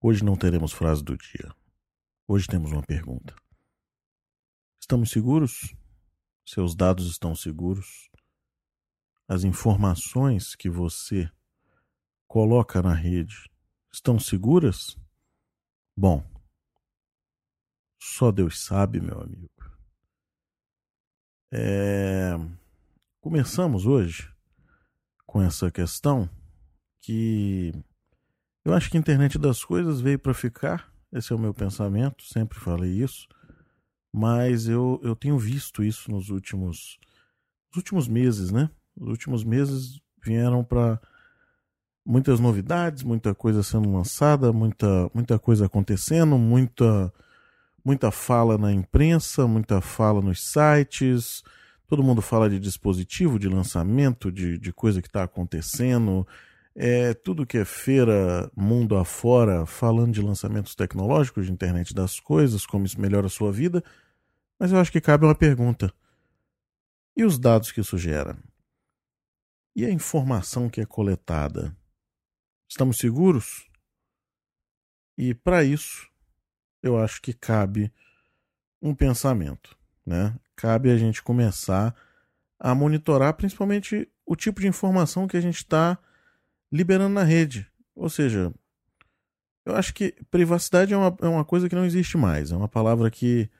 Hoje não teremos frase do dia. Hoje temos uma pergunta. Estamos seguros? Seus dados estão seguros? As informações que você coloca na rede estão seguras? Bom, só Deus sabe, meu amigo. É... Começamos hoje com essa questão que eu acho que a internet das coisas veio para ficar. Esse é o meu pensamento, sempre falei isso. Mas eu, eu tenho visto isso nos últimos, nos últimos meses, né? Os últimos meses vieram para muitas novidades, muita coisa sendo lançada, muita, muita coisa acontecendo, muita, muita fala na imprensa, muita fala nos sites. Todo mundo fala de dispositivo, de lançamento, de, de coisa que está acontecendo, é, tudo que é feira, mundo afora, falando de lançamentos tecnológicos, de internet das coisas, como isso melhora a sua vida. Mas eu acho que cabe uma pergunta. E os dados que isso gera? E a informação que é coletada? Estamos seguros? E para isso, eu acho que cabe um pensamento, né? Cabe a gente começar a monitorar principalmente o tipo de informação que a gente está liberando na rede. Ou seja, eu acho que privacidade é uma, é uma coisa que não existe mais. É uma palavra que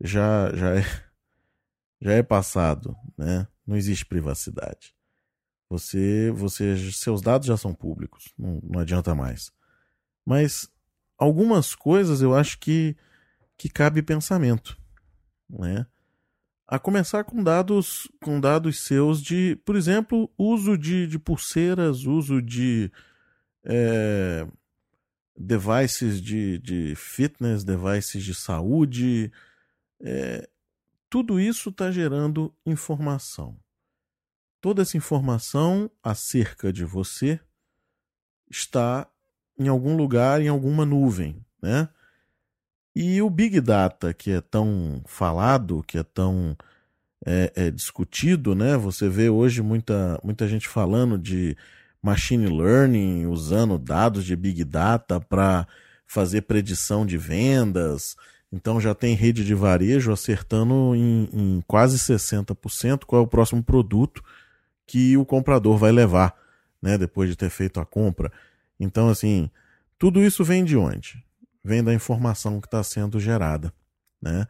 já, já, é, já é passado, né? Não existe privacidade. Você, você, seus dados já são públicos, não, não adianta mais. Mas algumas coisas eu acho que, que cabe pensamento, né? A começar com dados, com dados seus de, por exemplo, uso de, de pulseiras, uso de é, devices de, de fitness, devices de saúde. É, tudo isso está gerando informação. Toda essa informação acerca de você está em algum lugar, em alguma nuvem, né? E o Big Data, que é tão falado, que é tão é, é discutido, né? Você vê hoje muita, muita gente falando de machine learning, usando dados de Big Data para fazer predição de vendas. Então já tem rede de varejo acertando em, em quase 60% qual é o próximo produto que o comprador vai levar, né? Depois de ter feito a compra. Então, assim, tudo isso vem de onde? vem da informação que está sendo gerada. Né?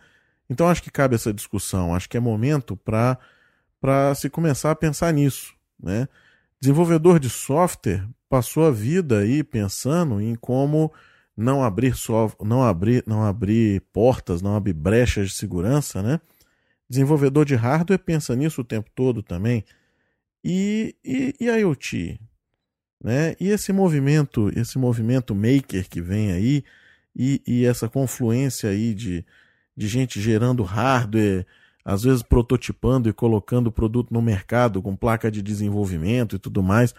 Então acho que cabe essa discussão, acho que é momento para se começar a pensar nisso. Né? Desenvolvedor de software passou a vida aí pensando em como não abrir, não abrir, não abrir portas, não abrir brechas de segurança, né? Desenvolvedor de hardware pensa nisso o tempo todo também. E, e, e IoT? Né? E esse movimento, esse movimento maker que vem aí, e, e essa confluência aí de, de gente gerando hardware, às vezes prototipando e colocando o produto no mercado com placa de desenvolvimento e tudo mais,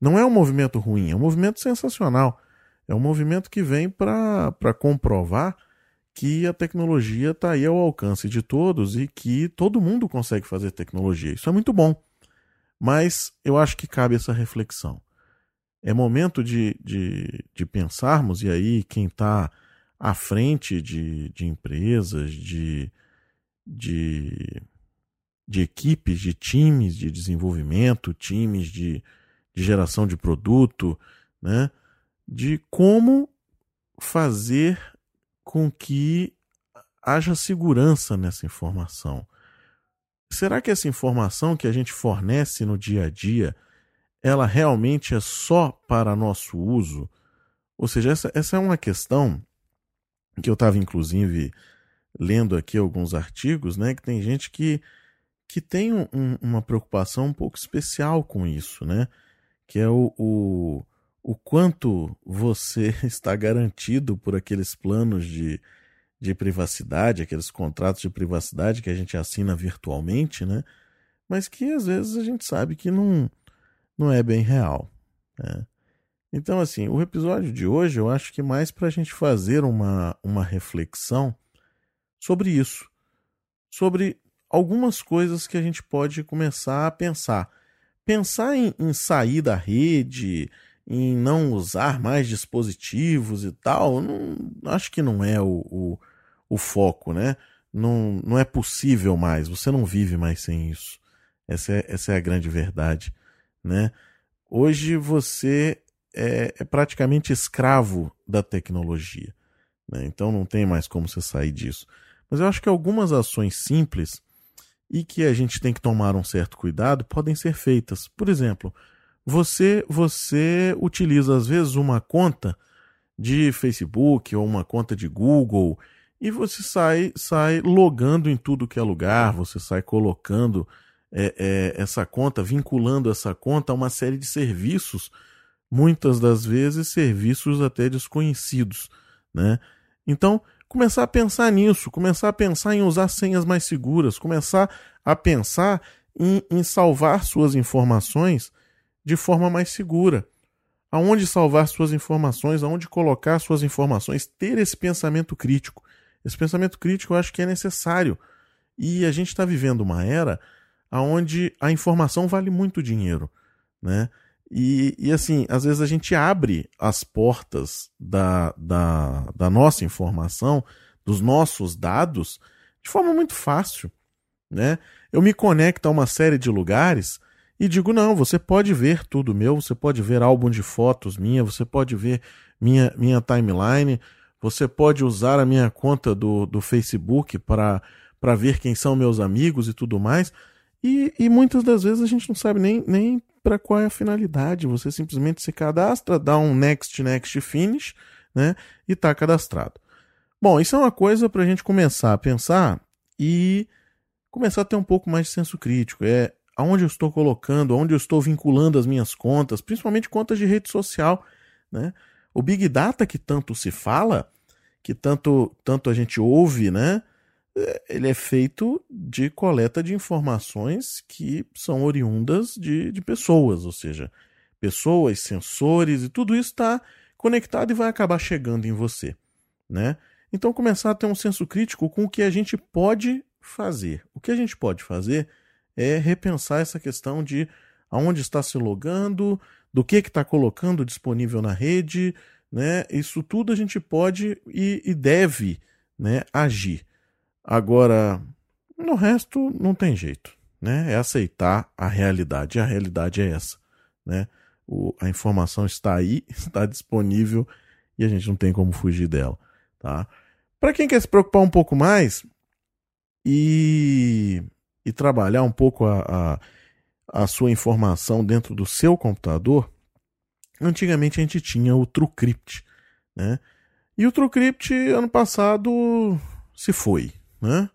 não é um movimento ruim, é um movimento sensacional. É um movimento que vem para comprovar que a tecnologia está aí ao alcance de todos e que todo mundo consegue fazer tecnologia. Isso é muito bom. Mas eu acho que cabe essa reflexão é momento de, de, de pensarmos, e aí quem está à frente de, de empresas, de, de, de equipes, de times de desenvolvimento, times de, de geração de produto, né? de como fazer com que haja segurança nessa informação. Será que essa informação que a gente fornece no dia a dia ela realmente é só para nosso uso? Ou seja, essa, essa é uma questão que eu estava, inclusive, lendo aqui alguns artigos, né? Que tem gente que, que tem um, uma preocupação um pouco especial com isso, né? Que é o, o, o quanto você está garantido por aqueles planos de, de privacidade, aqueles contratos de privacidade que a gente assina virtualmente, né? Mas que às vezes a gente sabe que não não é bem real. Né? Então, assim, o episódio de hoje eu acho que é mais para a gente fazer uma, uma reflexão sobre isso, sobre algumas coisas que a gente pode começar a pensar. Pensar em, em sair da rede, em não usar mais dispositivos e tal, não, acho que não é o, o, o foco, né? Não, não é possível mais, você não vive mais sem isso. Essa é, essa é a grande verdade, né? Hoje você é, é praticamente escravo da tecnologia. Né? Então não tem mais como você sair disso. Mas eu acho que algumas ações simples e que a gente tem que tomar um certo cuidado podem ser feitas. Por exemplo, você você utiliza às vezes uma conta de Facebook ou uma conta de Google e você sai sai logando em tudo que é lugar, você sai colocando é, é, essa conta, vinculando essa conta a uma série de serviços muitas das vezes serviços até desconhecidos, né? Então, começar a pensar nisso, começar a pensar em usar senhas mais seguras, começar a pensar em, em salvar suas informações de forma mais segura. Aonde salvar suas informações, aonde colocar suas informações, ter esse pensamento crítico. Esse pensamento crítico eu acho que é necessário. E a gente está vivendo uma era onde a informação vale muito dinheiro, né? E, e assim, às vezes a gente abre as portas da, da, da nossa informação, dos nossos dados, de forma muito fácil. Né? Eu me conecto a uma série de lugares e digo: não, você pode ver tudo meu, você pode ver álbum de fotos minha, você pode ver minha, minha timeline, você pode usar a minha conta do, do Facebook para ver quem são meus amigos e tudo mais. E, e muitas das vezes a gente não sabe nem, nem para qual é a finalidade. Você simplesmente se cadastra, dá um next, next, finish, né? E está cadastrado. Bom, isso é uma coisa para a gente começar a pensar e começar a ter um pouco mais de senso crítico. É aonde eu estou colocando, aonde eu estou vinculando as minhas contas, principalmente contas de rede social, né? O Big Data que tanto se fala, que tanto, tanto a gente ouve, né? ele é feito de coleta de informações que são oriundas de, de pessoas, ou seja, pessoas, sensores e tudo isso está conectado e vai acabar chegando em você, né? Então começar a ter um senso crítico com o que a gente pode fazer. O que a gente pode fazer é repensar essa questão de aonde está se logando, do que está colocando disponível na rede, né? Isso tudo a gente pode e, e deve né, agir. Agora, no resto não tem jeito, né? É aceitar a realidade. A realidade é essa, né? O, a informação está aí, está disponível e a gente não tem como fugir dela, tá? Para quem quer se preocupar um pouco mais e, e trabalhar um pouco a, a, a sua informação dentro do seu computador, antigamente a gente tinha o TrueCrypt, né? E o TrueCrypt ano passado se foi, né?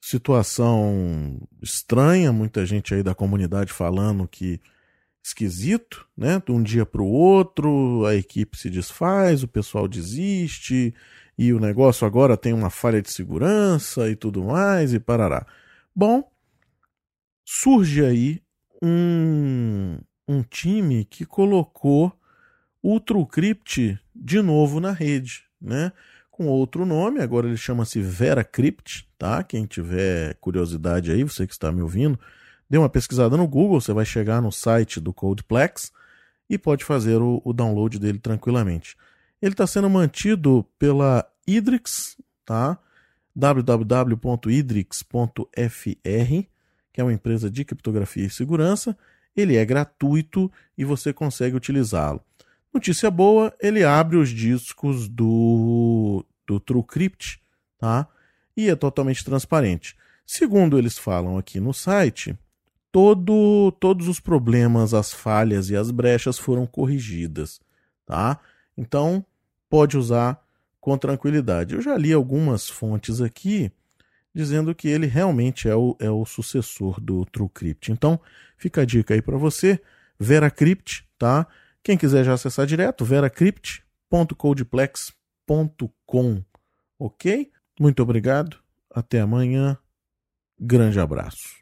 Situação estranha, muita gente aí da comunidade falando que esquisito, né? De um dia para o outro, a equipe se desfaz, o pessoal desiste e o negócio agora tem uma falha de segurança e tudo mais e parará. Bom, surge aí um, um time que colocou o TrueCrypt de novo na rede, né? com outro nome, agora ele chama-se VeraCrypt, tá? Quem tiver curiosidade aí, você que está me ouvindo, dê uma pesquisada no Google, você vai chegar no site do Codeplex e pode fazer o, o download dele tranquilamente. Ele está sendo mantido pela Idrix, tá? www.idrix.fr, que é uma empresa de criptografia e segurança. Ele é gratuito e você consegue utilizá-lo. Notícia boa, ele abre os discos do do TrueCrypt, tá? E é totalmente transparente. Segundo eles falam aqui no site, todo, todos os problemas, as falhas e as brechas foram corrigidas, tá? Então, pode usar com tranquilidade. Eu já li algumas fontes aqui dizendo que ele realmente é o, é o sucessor do TrueCrypt. Então, fica a dica aí para você, VeraCrypt, tá? Quem quiser já acessar direto, veracrypt.codeplex.com com, ok? Muito obrigado, até amanhã, grande abraço.